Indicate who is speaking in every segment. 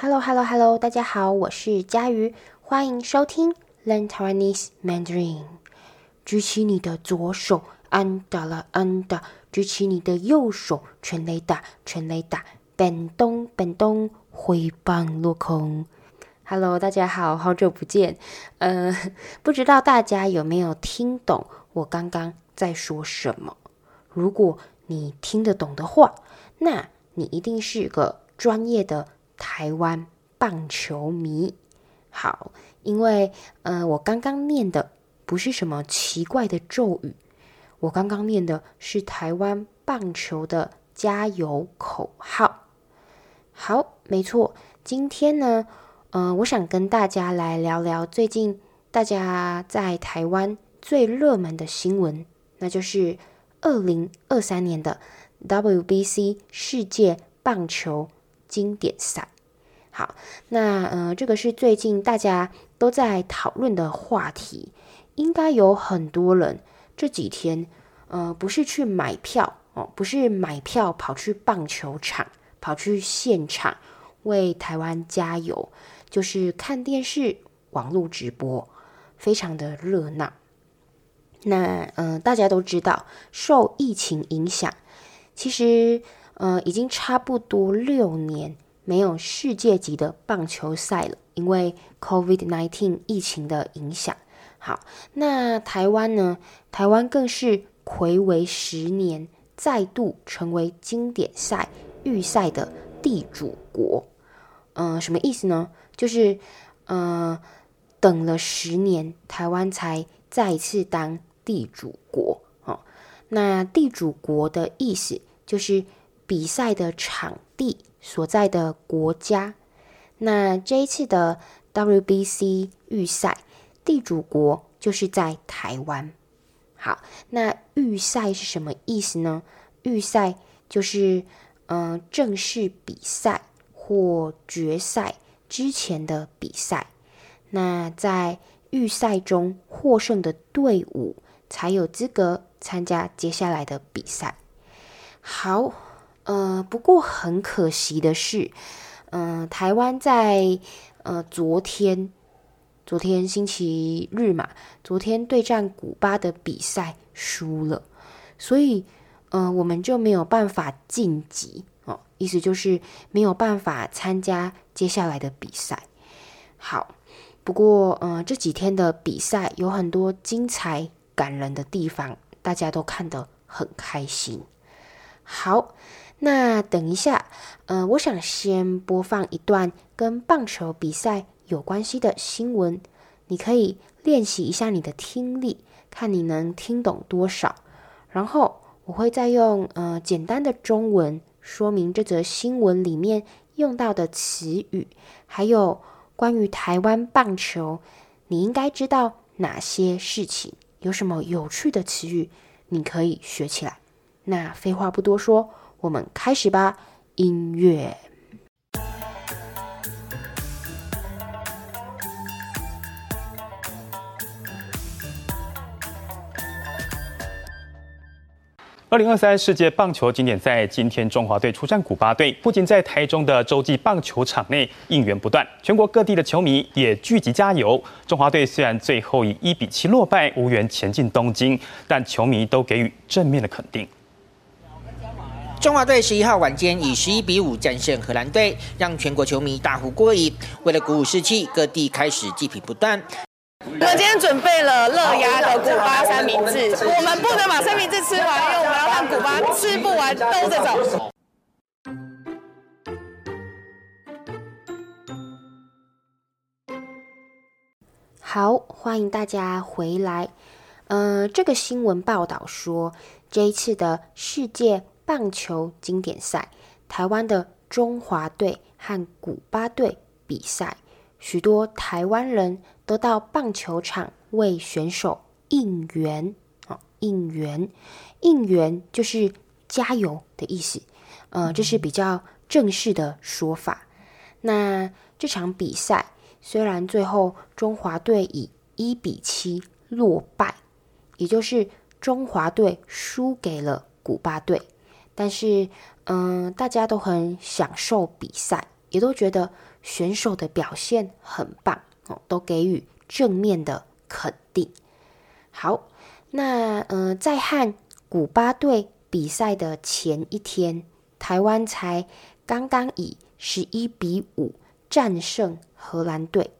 Speaker 1: Hello, Hello, Hello！大家好，我是佳瑜，欢迎收听 Learn Taiwanese Mandarin。举起你的左手，安打了安打；举起你的右手，全垒打，全垒打。本东本东，挥棒落空。Hello，大家好，好久不见。呃，不知道大家有没有听懂我刚刚在说什么？如果你听得懂的话，那你一定是个专业的台湾棒球迷。好，因为呃，我刚刚念的不是什么奇怪的咒语，我刚刚念的是台湾棒球的加油口号。好，没错，今天呢。呃，我想跟大家来聊聊最近大家在台湾最热门的新闻，那就是二零二三年的 WBC 世界棒球经典赛。好，那呃，这个是最近大家都在讨论的话题，应该有很多人这几天呃，不是去买票哦，不是买票跑去棒球场，跑去现场为台湾加油。就是看电视、网络直播，非常的热闹。那嗯、大家都知道，受疫情影响，其实呃已经差不多六年没有世界级的棒球赛了，因为 COVID-19 疫情的影响。好，那台湾呢？台湾更是睽违十年，再度成为经典赛预赛的地主国。嗯、呃，什么意思呢？就是，呃，等了十年，台湾才再一次当地主国哦。那地主国的意思就是比赛的场地所在的国家。那这一次的 WBC 预赛，地主国就是在台湾。好，那预赛是什么意思呢？预赛就是，嗯、正式比赛或决赛。之前的比赛，那在预赛中获胜的队伍才有资格参加接下来的比赛。好，呃，不过很可惜的是，嗯、台湾在呃昨天，昨天星期日嘛，昨天对战古巴的比赛输了，所以，呃，我们就没有办法晋级。哦，意思就是没有办法参加接下来的比赛。好，不过，嗯，这几天的比赛有很多精彩感人的地方，大家都看得很开心。好，那等一下，嗯，我想先播放一段跟棒球比赛有关系的新闻，你可以练习一下你的听力，看你能听懂多少。然后我会再用，呃，简单的中文。说明这则新闻里面用到的词语，还有关于台湾棒球，你应该知道哪些事情？有什么有趣的词语，你可以学起来。那废话不多说，我们开始吧。音乐。
Speaker 2: 二零二三世界棒球经典赛今天，中华队出战古巴队。不仅在台中的洲际棒球场内应援不断，全国各地的球迷也聚集加油。中华队虽然最后以一比七落败，无缘前进东京，但球迷都给予正面的肯定。
Speaker 3: 中华队十一号晚间以十一比五战胜荷兰队，让全国球迷大呼过瘾。为了鼓舞士气，各地开始祭品不断。
Speaker 4: 我们今天准备了热压的古巴三明治，我们不能把三明治吃完，因为我们要让古巴吃不完兜着走。
Speaker 1: 好，欢迎大家回来。嗯、呃，这个新闻报道说，这一次的世界棒球经典赛，台湾的中华队和古巴队比赛。许多台湾人都到棒球场为选手应援，啊，应援，应援就是加油的意思，呃，这是比较正式的说法。那这场比赛虽然最后中华队以一比七落败，也就是中华队输给了古巴队，但是，嗯、大家都很享受比赛。也都觉得选手的表现很棒哦，都给予正面的肯定。好，那呃，在和古巴队比赛的前一天，台湾才刚刚以十一比五战胜荷兰队，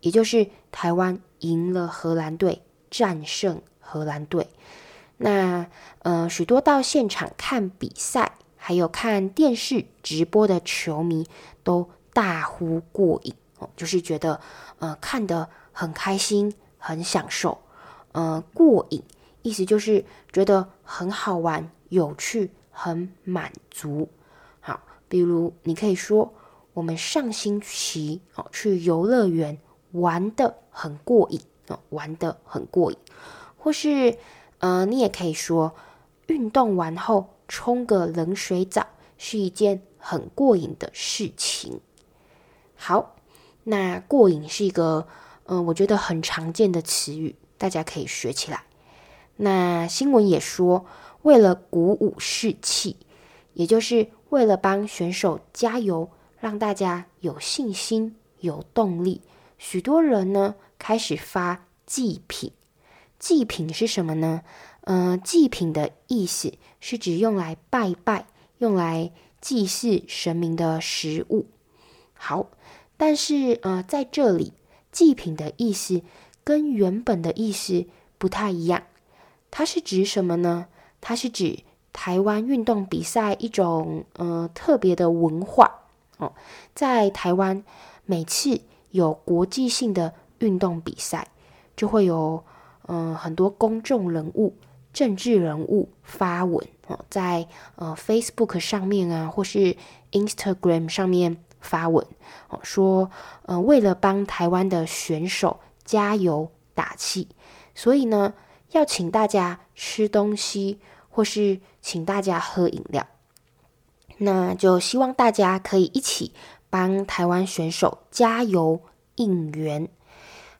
Speaker 1: 也就是台湾赢了荷兰队，战胜荷兰队。那呃，许多到现场看比赛，还有看电视直播的球迷都大呼过瘾哦，就是觉得呃看得很开心，很享受。呃，过瘾意思就是觉得很好玩、有趣、很满足。好，比如你可以说，我们上星期哦去游乐园玩得很过瘾哦，玩得很过瘾，或是呃，你也可以说，运动完后冲个冷水澡是一件很过瘾的事情。好，那过瘾是一个嗯、呃，我觉得很常见的词语。大家可以学起来。那新闻也说，为了鼓舞士气，也就是为了帮选手加油，让大家有信心、有动力，许多人呢开始发祭品。祭品是什么呢？嗯、呃，祭品的意思是指用来拜拜、用来祭祀神明的食物。好，但是呃，在这里祭品的意思。跟原本的意思不太一样，它是指什么呢？它是指台湾运动比赛一种呃特别的文化哦，在台湾每次有国际性的运动比赛，就会有、呃、很多公众人物、政治人物发文哦，在呃 Facebook 上面啊，或是 Instagram 上面发文哦，说呃为了帮台湾的选手。加油打气，所以呢，要请大家吃东西，或是请大家喝饮料。那就希望大家可以一起帮台湾选手加油应援。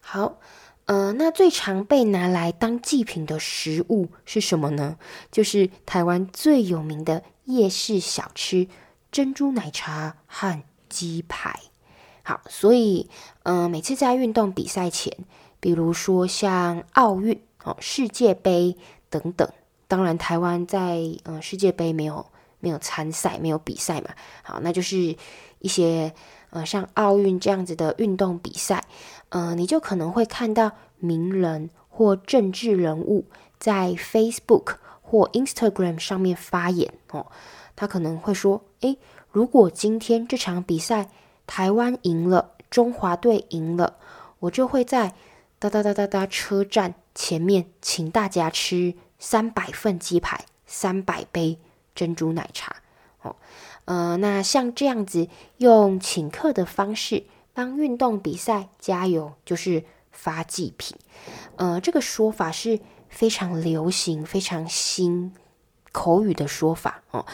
Speaker 1: 好，呃，那最常被拿来当祭品的食物是什么呢？就是台湾最有名的夜市小吃——珍珠奶茶和鸡排。好，所以，嗯、每次在运动比赛前，比如说像奥运、哦世界杯等等，当然台湾在嗯、世界杯没有没有参赛，没有比赛嘛。好，那就是一些呃像奥运这样子的运动比赛，呃，你就可能会看到名人或政治人物在 Facebook 或 Instagram 上面发言哦，他可能会说，诶，如果今天这场比赛。台湾赢了，中华队赢了，我就会在哒哒哒哒哒车站前面请大家吃三百份鸡排、三百杯珍珠奶茶。哦，呃，那像这样子用请客的方式帮运动比赛加油，就是发祭品。呃，这个说法是非常流行、非常新口语的说法哦。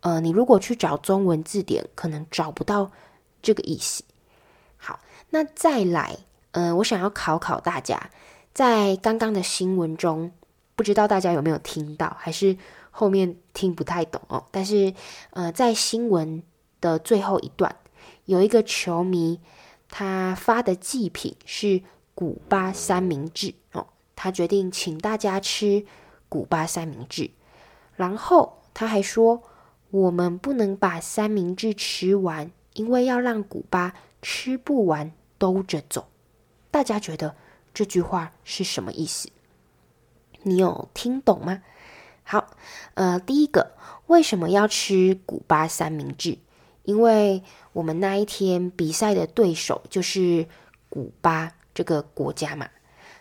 Speaker 1: 呃，你如果去找中文字典，可能找不到。这个意思。好，那再来，呃，我想要考考大家，在刚刚的新闻中，不知道大家有没有听到，还是后面听不太懂哦。但是，呃，在新闻的最后一段，有一个球迷，他发的祭品是古巴三明治哦，他决定请大家吃古巴三明治，然后他还说，我们不能把三明治吃完。因为要让古巴吃不完兜着走，大家觉得这句话是什么意思？你有听懂吗？好，呃，第一个，为什么要吃古巴三明治？因为我们那一天比赛的对手就是古巴这个国家嘛。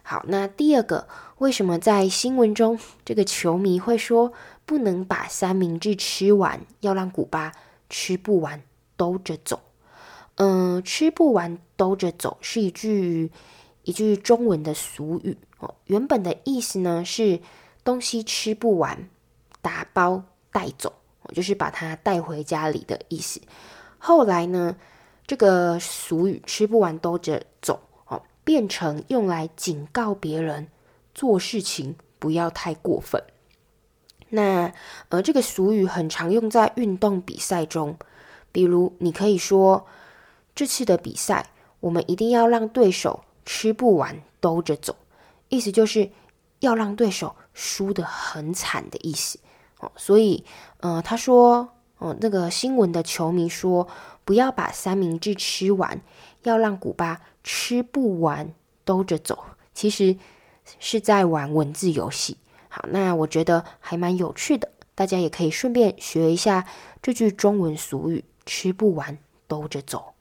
Speaker 1: 好，那第二个，为什么在新闻中这个球迷会说不能把三明治吃完，要让古巴吃不完？兜着走，嗯、呃，吃不完兜着走是一句一句中文的俗语哦。原本的意思呢是东西吃不完，打包带走，就是把它带回家里的意思。后来呢，这个俗语“吃不完兜着走”哦，变成用来警告别人做事情不要太过分。那呃，这个俗语很常用在运动比赛中。比如，你可以说：“这次的比赛，我们一定要让对手吃不完兜着走，意思就是要让对手输得很惨的意思。哦，所以，呃，他说，哦，那个新闻的球迷说，不要把三明治吃完，要让古巴吃不完兜着走。其实是在玩文字游戏。好，那我觉得还蛮有趣的，大家也可以顺便学一下这句中文俗语：吃不完兜着走。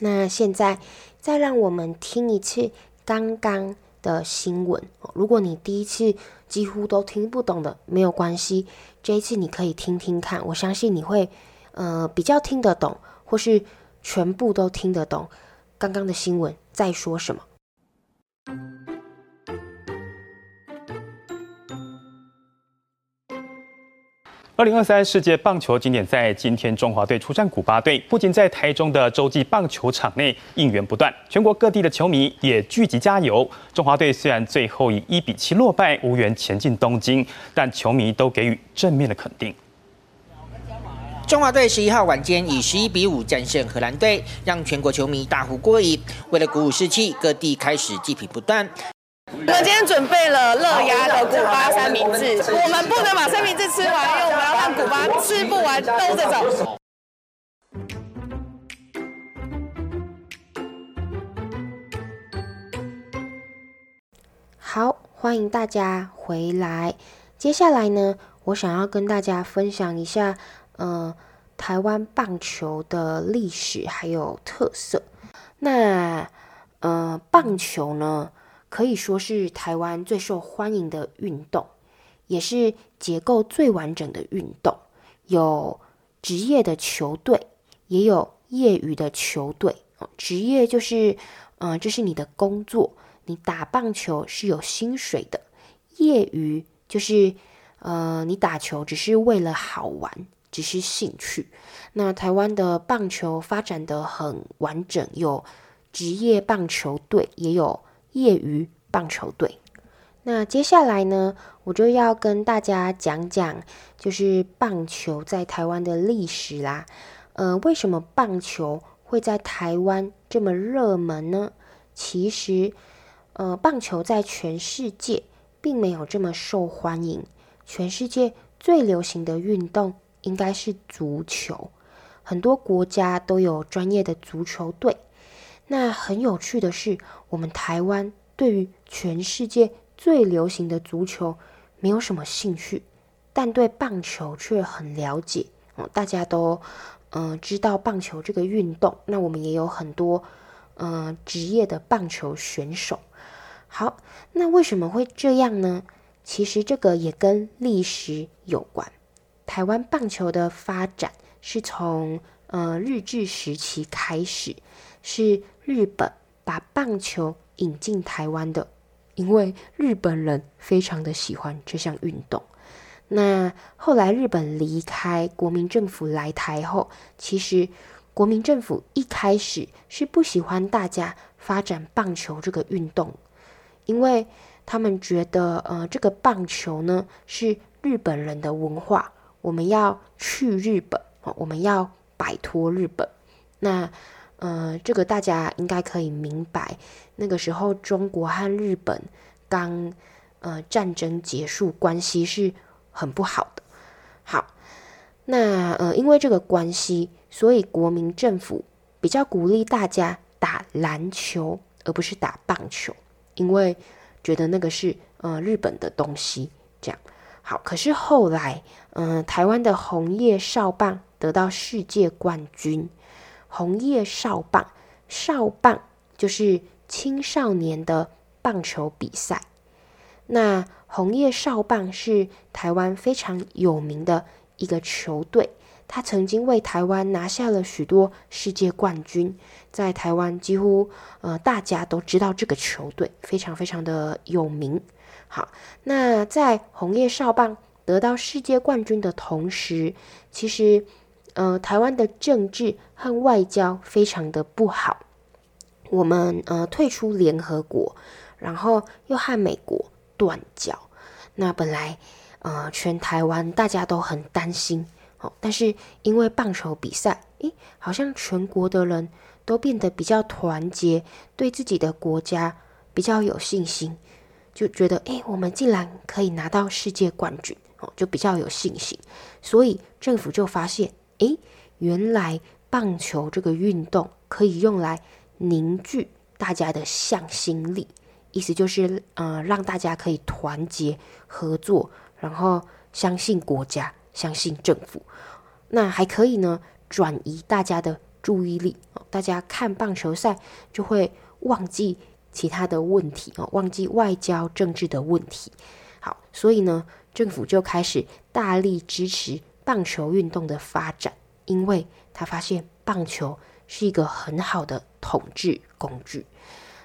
Speaker 1: 那现在再让我们听一次刚刚的新闻。如果你第一次几乎都听不懂的，没有关系，这一次你可以听听看，我相信你会呃比较听得懂，或是全部都听得懂刚刚的新闻在说什么。
Speaker 2: 二零二三世界棒球经典赛今天，中华队出战古巴队。不仅在台中的洲际棒球场内应援不断，全国各地的球迷也聚集加油。中华队虽然最后以一比七落败，无缘前进东京，但球迷都给予正面的肯定。
Speaker 3: 中华队十一号晚间以十一比五战胜荷兰队，让全国球迷大呼过瘾。为了鼓舞士气，各地开始祭品不断。
Speaker 4: 我们今天准备了乐压的古巴三明治，我们不能把三明治吃完，因为我们要让古巴吃不完兜着走。
Speaker 1: 好，欢迎大家回来。接下来呢，我想要跟大家分享一下，呃，台湾棒球的历史还有特色。那，呃，棒球呢，可以说是台湾最受欢迎的运动，也是结构最完整的运动。有职业的球队，也有业余的球队。职业就是，嗯、这是你的工作，你打棒球是有薪水的。业余就是，呃，你打球只是为了好玩，只是兴趣。那台湾的棒球发展得很完整，有职业棒球队，也有。业余棒球队，那接下来呢，我就要跟大家讲讲，就是棒球在台湾的历史啦。呃，为什么棒球会在台湾这么热门呢？其实，呃，棒球在全世界并没有这么受欢迎。全世界最流行的运动应该是足球，很多国家都有专业的足球队。那很有趣的是，我们台湾对于全世界最流行的足球没有什么兴趣，但对棒球却很了解。哦，大家都嗯、知道棒球这个运动，那我们也有很多嗯、职业的棒球选手。好，那为什么会这样呢？其实这个也跟历史有关。台湾棒球的发展是从呃日治时期开始，是。日本把棒球引进台湾的，因为日本人非常的喜欢这项运动。那后来日本离开，国民政府来台后，其实国民政府一开始是不喜欢大家发展棒球这个运动，因为他们觉得，呃，这个棒球呢是日本人的文化，我们要去日本，我们要摆脱日本。那呃，这个大家应该可以明白。那个时候，中国和日本刚呃战争结束，关系是很不好的。好，那呃，因为这个关系，所以国民政府比较鼓励大家打篮球，而不是打棒球，因为觉得那个是呃日本的东西。这样好，可是后来，嗯、台湾的红叶少棒得到世界冠军。红叶少棒，少棒就是青少年的棒球比赛。那红叶少棒是台湾非常有名的一个球队，他曾经为台湾拿下了许多世界冠军，在台湾几乎呃大家都知道这个球队，非常非常的有名。好，那在红叶少棒得到世界冠军的同时，其实。呃，台湾的政治和外交非常的不好，我们呃退出联合国，然后又和美国断交。那本来呃全台湾大家都很担心，哦，但是因为棒球比赛，诶，好像全国的人都变得比较团结，对自己的国家比较有信心，就觉得诶，我们竟然可以拿到世界冠军哦，就比较有信心。所以政府就发现，诶，原来棒球这个运动可以用来凝聚大家的向心力，意思就是呃，让大家可以团结合作，然后相信国家，相信政府。那还可以呢，转移大家的注意力，大家看棒球赛就会忘记其他的问题哦，忘记外交政治的问题。好，所以呢，政府就开始大力支持棒球运动的发展，因为他发现棒球是一个很好的统治工具。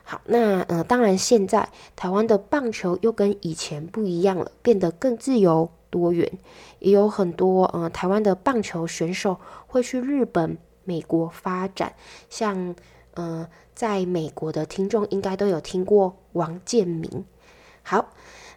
Speaker 1: 好，那呃，当然现在台湾的棒球又跟以前不一样了，变得更自由。多元，也有很多呃台湾的棒球选手会去日本、美国发展。像呃在美国的听众应该都有听过王建民。好，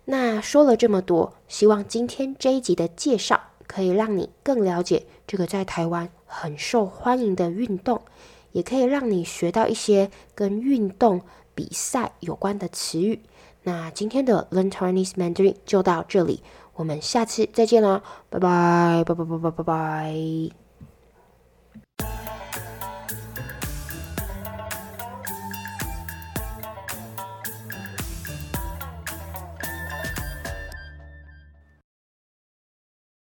Speaker 1: 那说了这么多，希望今天这一集的介绍可以让你更了解这个在台湾很受欢迎的运动，也可以让你学到一些跟运动比赛有关的词语。那今天的 Learn Chinese Mandarin 就到这里。我们下次再见啦，拜拜，拜拜拜拜拜拜。